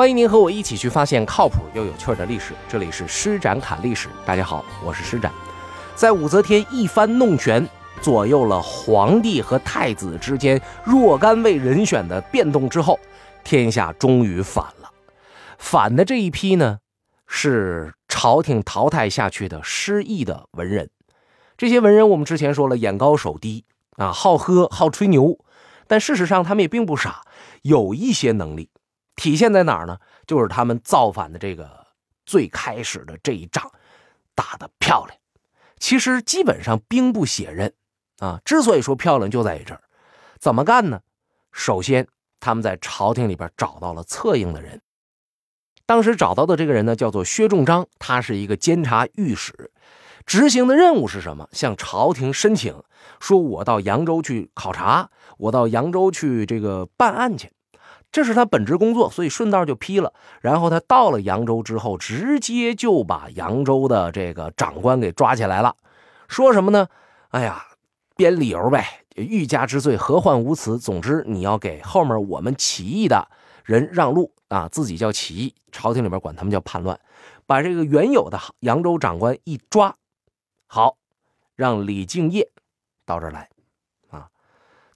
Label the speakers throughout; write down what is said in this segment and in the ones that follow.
Speaker 1: 欢迎您和我一起去发现靠谱又有趣的历史。这里是施展侃历史，大家好，我是施展。在武则天一番弄权，左右了皇帝和太子之间若干位人选的变动之后，天下终于反了。反的这一批呢，是朝廷淘汰下去的失意的文人。这些文人我们之前说了，眼高手低啊，好喝好吹牛，但事实上他们也并不傻，有一些能力。体现在哪儿呢？就是他们造反的这个最开始的这一仗打得漂亮。其实基本上兵不血刃啊。之所以说漂亮，就在于这儿。怎么干呢？首先，他们在朝廷里边找到了策应的人。当时找到的这个人呢，叫做薛仲章，他是一个监察御史，执行的任务是什么？向朝廷申请，说我到扬州去考察，我到扬州去这个办案去。这是他本职工作，所以顺道就批了。然后他到了扬州之后，直接就把扬州的这个长官给抓起来了，说什么呢？哎呀，编理由呗，欲加之罪，何患无辞？总之，你要给后面我们起义的人让路啊！自己叫起义，朝廷里边管他们叫叛乱，把这个原有的扬州长官一抓，好，让李敬业到这儿来啊？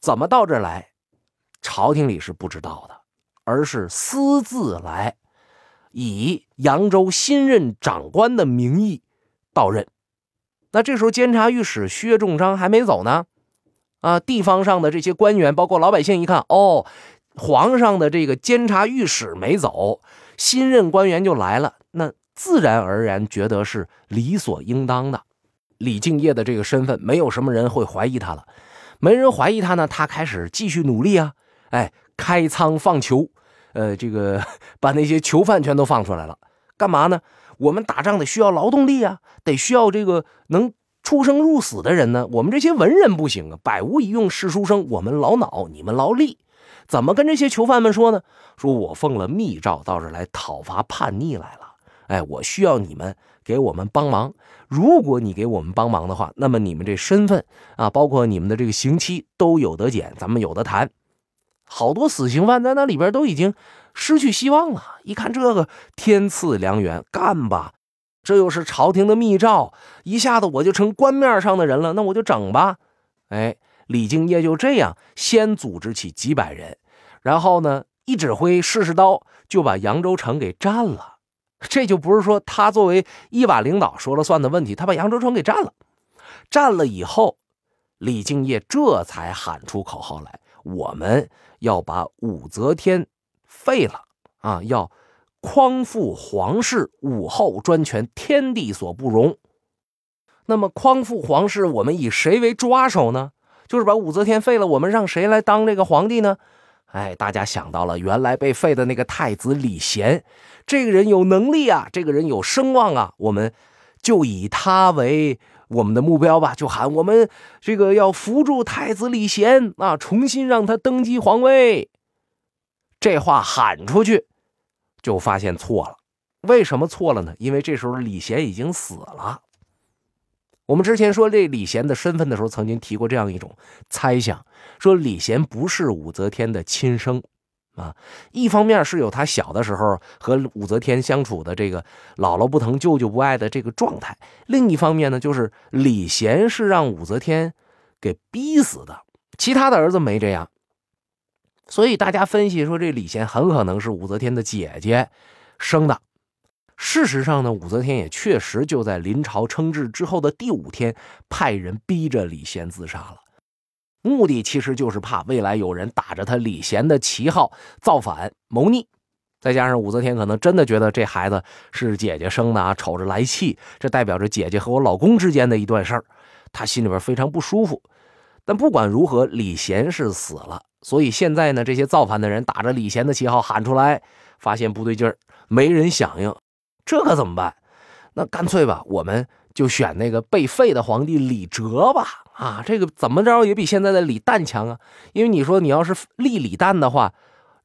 Speaker 1: 怎么到这儿来？朝廷里是不知道的。而是私自来，以扬州新任长官的名义到任。那这时候监察御史薛仲章还没走呢，啊，地方上的这些官员，包括老百姓一看，哦，皇上的这个监察御史没走，新任官员就来了，那自然而然觉得是理所应当的。李敬业的这个身份，没有什么人会怀疑他了。没人怀疑他呢，他开始继续努力啊，哎。开仓放囚，呃，这个把那些囚犯全都放出来了，干嘛呢？我们打仗得需要劳动力啊，得需要这个能出生入死的人呢。我们这些文人不行啊，百无一用是书生，我们劳脑，你们劳力。怎么跟这些囚犯们说呢？说我奉了密诏到这来讨伐叛逆来了，哎，我需要你们给我们帮忙。如果你给我们帮忙的话，那么你们这身份啊，包括你们的这个刑期都有得减，咱们有的谈。好多死刑犯在那里边都已经失去希望了。一看这个天赐良缘，干吧！这又是朝廷的密诏，一下子我就成官面上的人了。那我就整吧。哎，李敬业就这样先组织起几百人，然后呢，一指挥试试刀，就把扬州城给占了。这就不是说他作为一把领导说了算的问题，他把扬州城给占了。占了以后，李敬业这才喊出口号来：我们。要把武则天废了啊！要匡复皇室，武后专权，天地所不容。那么匡复皇室，我们以谁为抓手呢？就是把武则天废了，我们让谁来当这个皇帝呢？哎，大家想到了，原来被废的那个太子李贤，这个人有能力啊，这个人有声望啊，我们就以他为。我们的目标吧，就喊我们这个要扶助太子李贤啊，重新让他登基皇位。这话喊出去，就发现错了。为什么错了呢？因为这时候李贤已经死了。我们之前说这李贤的身份的时候，曾经提过这样一种猜想，说李贤不是武则天的亲生。啊，一方面是有他小的时候和武则天相处的这个姥姥不疼舅舅不爱的这个状态，另一方面呢，就是李贤是让武则天给逼死的，其他的儿子没这样，所以大家分析说这李贤很可能是武则天的姐姐生的。事实上呢，武则天也确实就在临朝称制之后的第五天，派人逼着李贤自杀了。目的其实就是怕未来有人打着他李贤的旗号造反谋逆，再加上武则天可能真的觉得这孩子是姐姐生的啊，瞅着来气，这代表着姐姐和我老公之间的一段事儿，她心里边非常不舒服。但不管如何，李贤是死了，所以现在呢，这些造反的人打着李贤的旗号喊出来，发现不对劲儿，没人响应，这可怎么办？那干脆吧，我们就选那个被废的皇帝李哲吧。啊，这个怎么着也比现在的李旦强啊！因为你说你要是立李旦的话，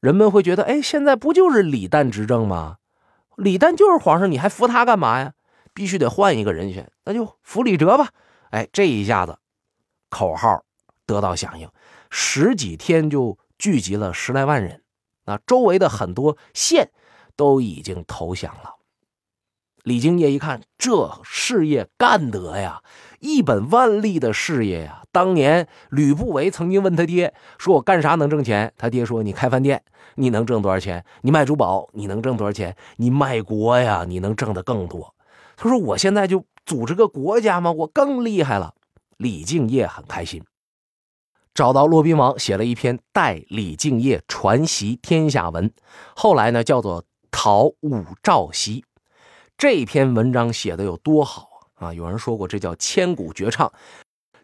Speaker 1: 人们会觉得，哎，现在不就是李旦执政吗？李旦就是皇上，你还扶他干嘛呀？必须得换一个人选，那就扶李哲吧。哎，这一下子，口号得到响应，十几天就聚集了十来万人，那，周围的很多县都已经投降了。李敬业一看，这事业干得呀，一本万利的事业呀！当年吕不韦曾经问他爹说：“我干啥能挣钱？”他爹说：“你开饭店，你能挣多少钱？你卖珠宝，你能挣多少钱？你卖国呀，你能挣得更多。”他说：“我现在就组织个国家嘛，我更厉害了。”李敬业很开心，找到骆宾王，写了一篇《代李敬业传习天下文》，后来呢叫做《讨武曌檄》。这篇文章写的有多好啊！有人说过，这叫千古绝唱。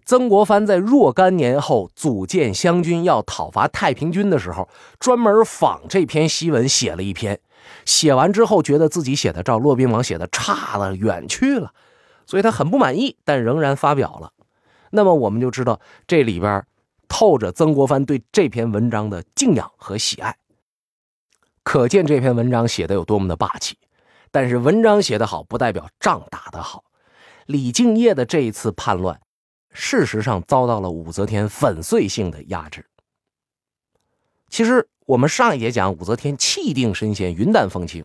Speaker 1: 曾国藩在若干年后组建湘军要讨伐太平军的时候，专门仿这篇檄文写了一篇。写完之后，觉得自己写的照骆宾王写的差了远去了，所以他很不满意，但仍然发表了。那么我们就知道这里边透着曾国藩对这篇文章的敬仰和喜爱，可见这篇文章写的有多么的霸气。但是文章写得好，不代表仗打得好。李敬业的这一次叛乱，事实上遭到了武则天粉碎性的压制。其实我们上一节讲武则天气定神闲、云淡风轻，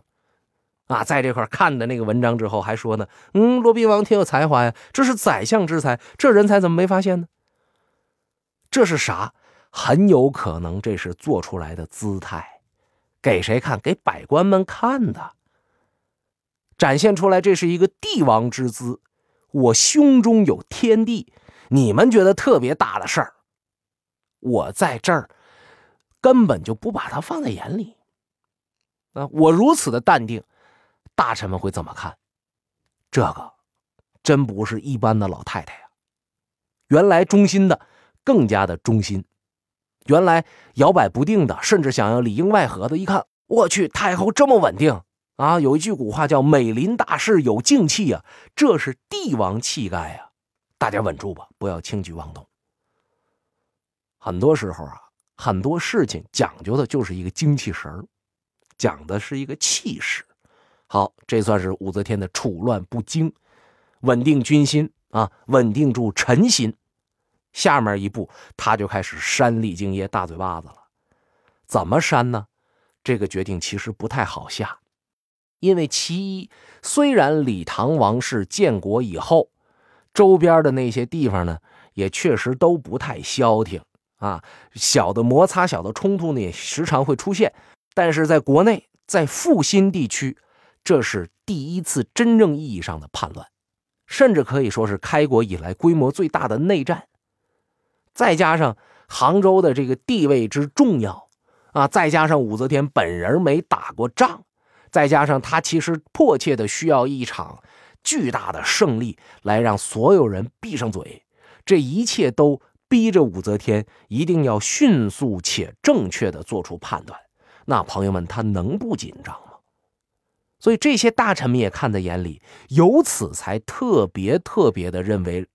Speaker 1: 啊，在这块看的那个文章之后，还说呢，嗯，骆宾王挺有才华呀，这是宰相之才，这人才怎么没发现呢？这是啥？很有可能这是做出来的姿态，给谁看？给百官们看的。展现出来，这是一个帝王之姿。我胸中有天地，你们觉得特别大的事儿，我在这儿根本就不把它放在眼里。啊，我如此的淡定，大臣们会怎么看？这个真不是一般的老太太呀！原来忠心的，更加的忠心；原来摇摆不定的，甚至想要里应外合的，一看，我去，太后这么稳定。啊，有一句古话叫“美林大事有静气”啊，这是帝王气概啊！大家稳住吧，不要轻举妄动。很多时候啊，很多事情讲究的就是一个精气神讲的是一个气势。好，这算是武则天的处乱不惊，稳定军心啊，稳定住臣心。下面一步，他就开始扇李敬业大嘴巴子了。怎么扇呢？这个决定其实不太好下。因为其一，虽然李唐王室建国以后，周边的那些地方呢，也确实都不太消停啊，小的摩擦、小的冲突呢，也时常会出现。但是在国内，在阜新地区，这是第一次真正意义上的叛乱，甚至可以说是开国以来规模最大的内战。再加上杭州的这个地位之重要啊，再加上武则天本人没打过仗。再加上他其实迫切的需要一场巨大的胜利，来让所有人闭上嘴。这一切都逼着武则天一定要迅速且正确的做出判断。那朋友们，他能不紧张吗？所以这些大臣们也看在眼里，由此才特别特别的认为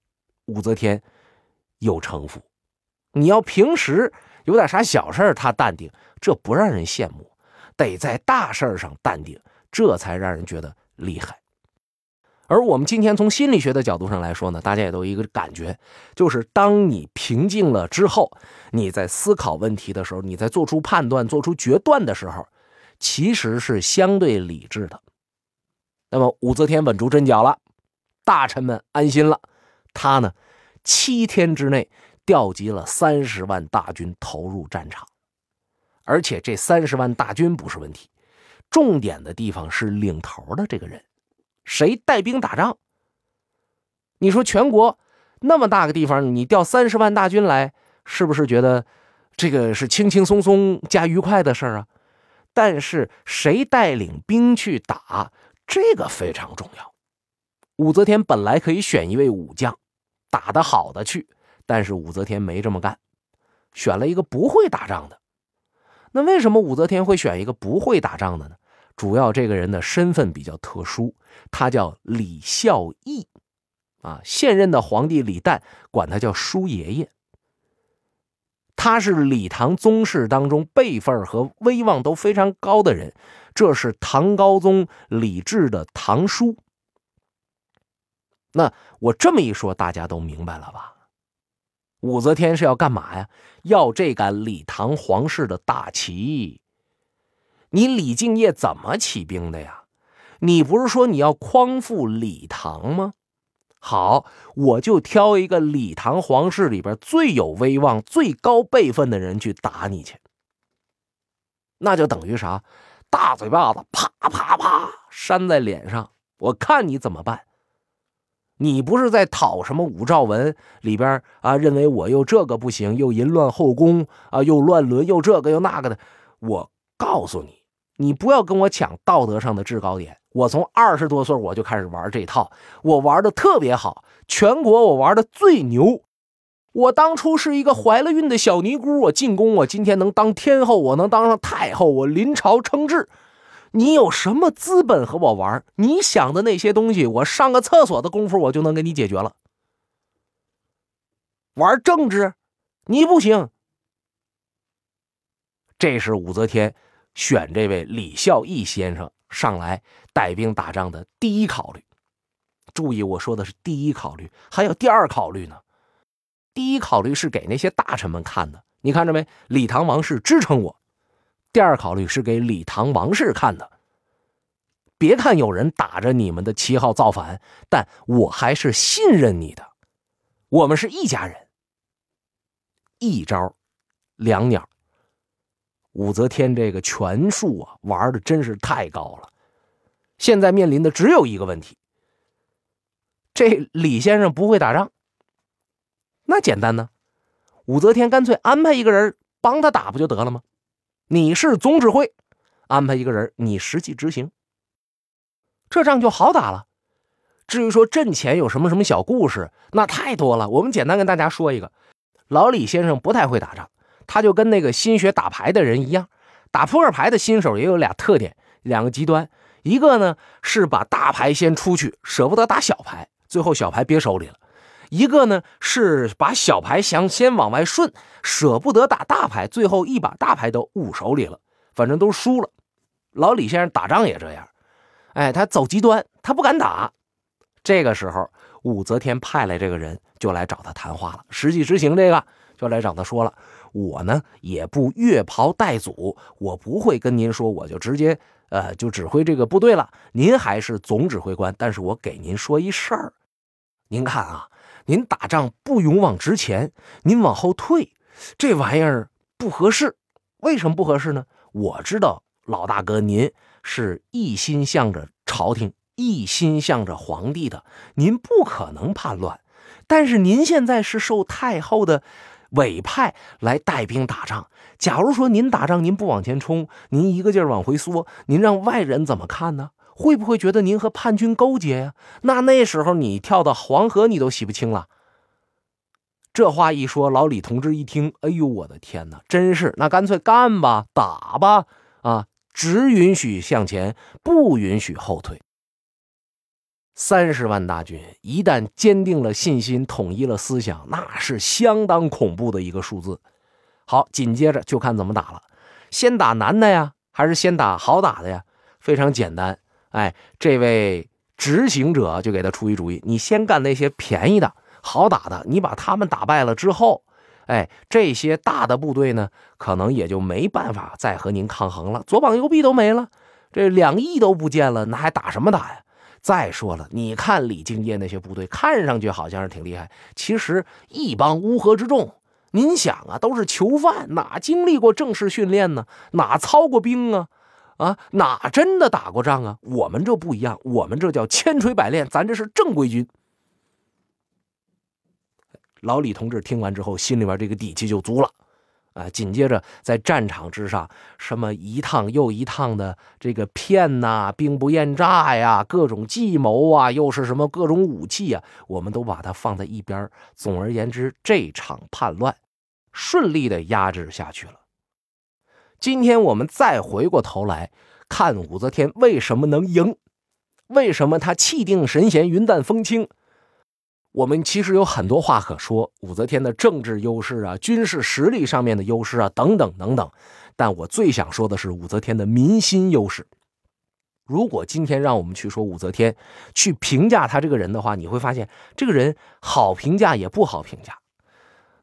Speaker 1: 武则天有城府。你要平时有点啥小事他淡定，这不让人羡慕。得在大事上淡定，这才让人觉得厉害。而我们今天从心理学的角度上来说呢，大家也都有一个感觉，就是当你平静了之后，你在思考问题的时候，你在做出判断、做出决断的时候，其实是相对理智的。那么武则天稳住阵脚了，大臣们安心了，他呢，七天之内调集了三十万大军投入战场。而且这三十万大军不是问题，重点的地方是领头的这个人，谁带兵打仗？你说全国那么大个地方，你调三十万大军来，是不是觉得这个是轻轻松松加愉快的事儿啊？但是谁带领兵去打，这个非常重要。武则天本来可以选一位武将，打得好的去，但是武则天没这么干，选了一个不会打仗的。那为什么武则天会选一个不会打仗的呢？主要这个人的身份比较特殊，他叫李孝义，啊，现任的皇帝李旦管他叫叔爷爷。他是李唐宗室当中辈分和威望都非常高的人，这是唐高宗李治的堂叔。那我这么一说，大家都明白了吧？武则天是要干嘛呀？要这杆李唐皇室的大旗。你李敬业怎么起兵的呀？你不是说你要匡复李唐吗？好，我就挑一个李唐皇室里边最有威望、最高辈分的人去打你去。那就等于啥？大嘴巴子啪啪啪扇在脸上，我看你怎么办。你不是在讨什么武曌文里边啊？认为我又这个不行，又淫乱后宫啊，又乱伦，又这个又那个的。我告诉你，你不要跟我抢道德上的制高点。我从二十多岁我就开始玩这套，我玩的特别好，全国我玩的最牛。我当初是一个怀了孕的小尼姑，我进宫，我今天能当天后，我能当上太后，我临朝称制。你有什么资本和我玩？你想的那些东西，我上个厕所的功夫，我就能给你解决了。玩政治，你不行。这是武则天选这位李孝义先生上来带兵打仗的第一考虑。注意，我说的是第一考虑，还有第二考虑呢。第一考虑是给那些大臣们看的，你看着没？李唐王室支撑我。第二考虑是给李唐王室看的，别看有人打着你们的旗号造反，但我还是信任你的，我们是一家人。一招，两鸟。武则天这个权术啊，玩的真是太高了。现在面临的只有一个问题：这李先生不会打仗。那简单呢，武则天干脆安排一个人帮他打，不就得了吗？你是总指挥，安排一个人，你实际执行，这仗就好打了。至于说阵前有什么什么小故事，那太多了。我们简单跟大家说一个：老李先生不太会打仗，他就跟那个新学打牌的人一样，打扑克牌的新手也有俩特点，两个极端。一个呢是把大牌先出去，舍不得打小牌，最后小牌憋手里了。一个呢是把小牌想先往外顺，舍不得打大牌，最后一把大牌都捂手里了，反正都输了。老李先生打仗也这样，哎，他走极端，他不敢打。这个时候，武则天派来这个人就来找他谈话了，实际执行这个就来找他说了：“我呢也不越袍带祖，我不会跟您说，我就直接呃就指挥这个部队了。您还是总指挥官，但是我给您说一事儿，您看啊。”您打仗不勇往直前，您往后退，这玩意儿不合适。为什么不合适呢？我知道老大哥您是一心向着朝廷，一心向着皇帝的，您不可能叛乱。但是您现在是受太后的委派来带兵打仗。假如说您打仗您不往前冲，您一个劲儿往回缩，您让外人怎么看呢？会不会觉得您和叛军勾结呀？那那时候你跳到黄河，你都洗不清了。这话一说，老李同志一听，哎呦，我的天哪，真是！那干脆干吧，打吧，啊，只允许向前，不允许后退。三十万大军一旦坚定了信心，统一了思想，那是相当恐怖的一个数字。好，紧接着就看怎么打了，先打难的呀，还是先打好打的呀？非常简单。哎，这位执行者就给他出一主意：你先干那些便宜的、好打的，你把他们打败了之后，哎，这些大的部队呢，可能也就没办法再和您抗衡了。左膀右臂都没了，这两翼都不见了，那还打什么打呀？再说了，你看李敬业那些部队，看上去好像是挺厉害，其实一帮乌合之众。您想啊，都是囚犯，哪经历过正式训练呢？哪操过兵啊？啊，哪真的打过仗啊？我们这不一样，我们这叫千锤百炼，咱这是正规军。老李同志听完之后，心里边这个底气就足了，啊，紧接着在战场之上，什么一趟又一趟的这个骗呐，兵不厌诈呀，各种计谋啊，又是什么各种武器啊，我们都把它放在一边。总而言之，这场叛乱顺利的压制下去了。今天我们再回过头来看武则天为什么能赢，为什么她气定神闲、云淡风轻？我们其实有很多话可说，武则天的政治优势啊、军事实力上面的优势啊，等等等等。但我最想说的是武则天的民心优势。如果今天让我们去说武则天，去评价她这个人的话，你会发现这个人好评价也不好评价。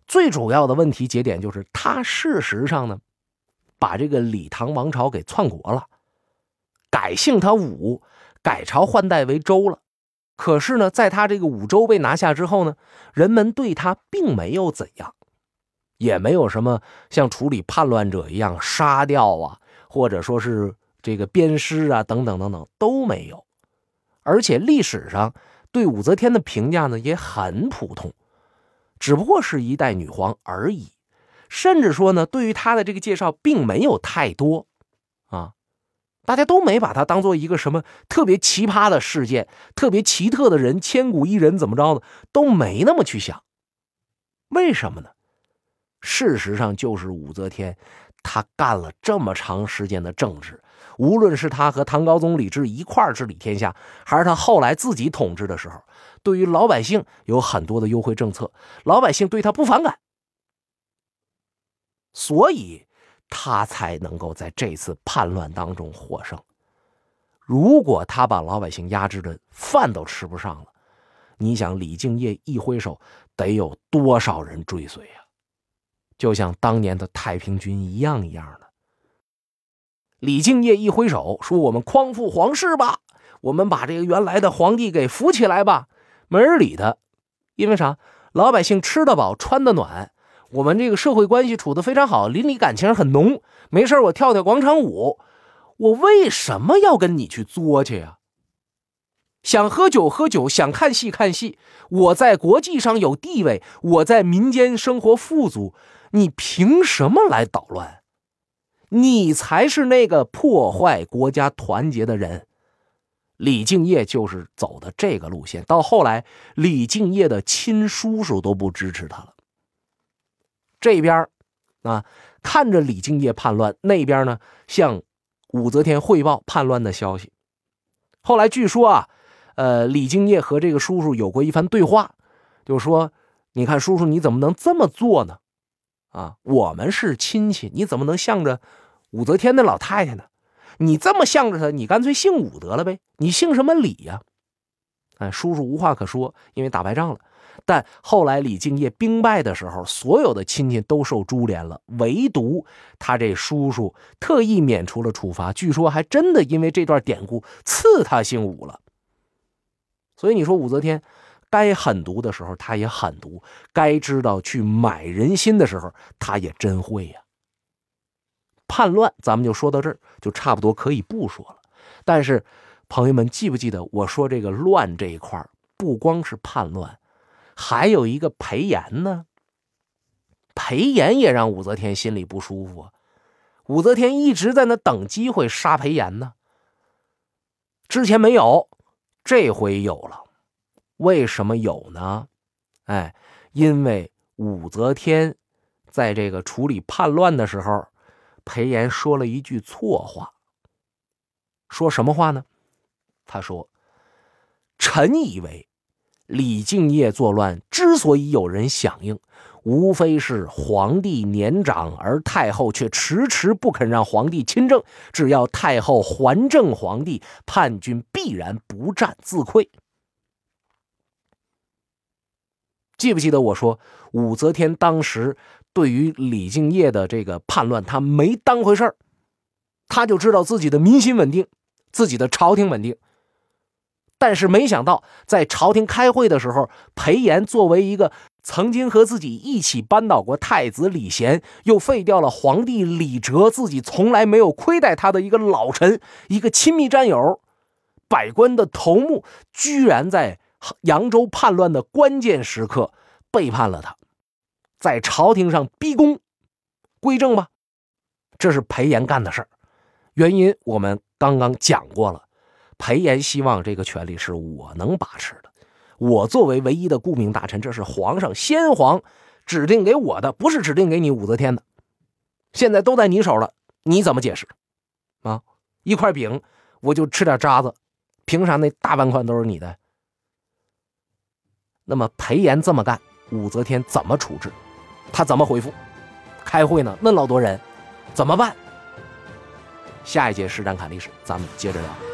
Speaker 1: 最主要的问题节点就是她事实上呢。把这个李唐王朝给篡国了，改姓他武，改朝换代为周了。可是呢，在他这个武周被拿下之后呢，人们对他并没有怎样，也没有什么像处理叛乱者一样杀掉啊，或者说是这个鞭尸啊，等等等等都没有。而且历史上对武则天的评价呢也很普通，只不过是一代女皇而已。甚至说呢，对于她的这个介绍并没有太多啊，大家都没把她当做一个什么特别奇葩的事件、特别奇特的人、千古一人怎么着的，都没那么去想。为什么呢？事实上，就是武则天她干了这么长时间的政治。无论是他和唐高宗李治一块治理天下，还是他后来自己统治的时候，对于老百姓有很多的优惠政策，老百姓对他不反感，所以他才能够在这次叛乱当中获胜。如果他把老百姓压制的饭都吃不上了，你想李敬业一挥手，得有多少人追随呀？就像当年的太平军一样一样的。李敬业一挥手说：“我们匡复皇室吧，我们把这个原来的皇帝给扶起来吧。”没人理他，因为啥？老百姓吃得饱，穿得暖，我们这个社会关系处得非常好，邻里感情很浓。没事我跳跳广场舞，我为什么要跟你去作去呀？想喝酒喝酒，想看戏看戏。我在国际上有地位，我在民间生活富足，你凭什么来捣乱？你才是那个破坏国家团结的人，李敬业就是走的这个路线。到后来，李敬业的亲叔叔都不支持他了。这边啊，看着李敬业叛乱，那边呢向武则天汇报叛乱的消息。后来据说啊，呃，李敬业和这个叔叔有过一番对话，就说：“你看，叔叔你怎么能这么做呢？啊，我们是亲戚，你怎么能向着？”武则天那老太太呢？你这么向着她，你干脆姓武得了呗？你姓什么李呀？哎，叔叔无话可说，因为打败仗了。但后来李敬业兵败的时候，所有的亲戚都受株连了，唯独他这叔叔特意免除了处罚。据说还真的因为这段典故赐他姓武了。所以你说武则天该狠毒的时候，他也狠毒；该知道去买人心的时候，他也真会呀。叛乱，咱们就说到这儿，就差不多可以不说了。但是，朋友们记不记得我说这个乱这一块不光是叛乱，还有一个裴炎呢。裴炎也让武则天心里不舒服。武则天一直在那等机会杀裴炎呢。之前没有，这回有了。为什么有呢？哎，因为武则天在这个处理叛乱的时候。裴炎说了一句错话，说什么话呢？他说：“臣以为，李敬业作乱之所以有人响应，无非是皇帝年长，而太后却迟迟不肯让皇帝亲政。只要太后还政，皇帝叛军必然不战自溃。”记不记得我说武则天当时？对于李敬业的这个叛乱，他没当回事儿，他就知道自己的民心稳定，自己的朝廷稳定。但是没想到，在朝廷开会的时候，裴炎作为一个曾经和自己一起扳倒过太子李贤，又废掉了皇帝李哲，自己从来没有亏待他的一个老臣，一个亲密战友，百官的头目，居然在扬州叛乱的关键时刻背叛了他。在朝廷上逼宫，归正吧，这是裴炎干的事儿。原因我们刚刚讲过了。裴炎希望这个权力是我能把持的，我作为唯一的顾命大臣，这是皇上先皇指定给我的，不是指定给你武则天的。现在都在你手了，你怎么解释？啊，一块饼我就吃点渣子，凭啥那大半块都是你的？那么裴炎这么干，武则天怎么处置？他怎么回复？开会呢，那老多人，怎么办？下一节实战侃历史，咱们接着聊。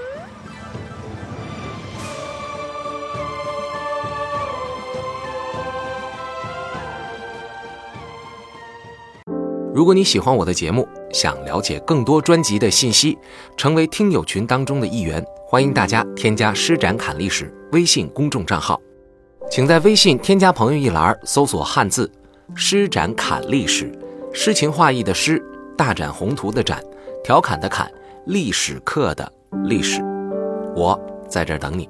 Speaker 1: 如果你喜欢我的节目，想了解更多专辑的信息，成为听友群当中的一员，欢迎大家添加“施展侃历史”微信公众账号。请在微信添加朋友一栏搜索汉字“施展侃历史”，诗情画意的诗，大展宏图的展，调侃的侃，历史课的历史。我在这儿等你。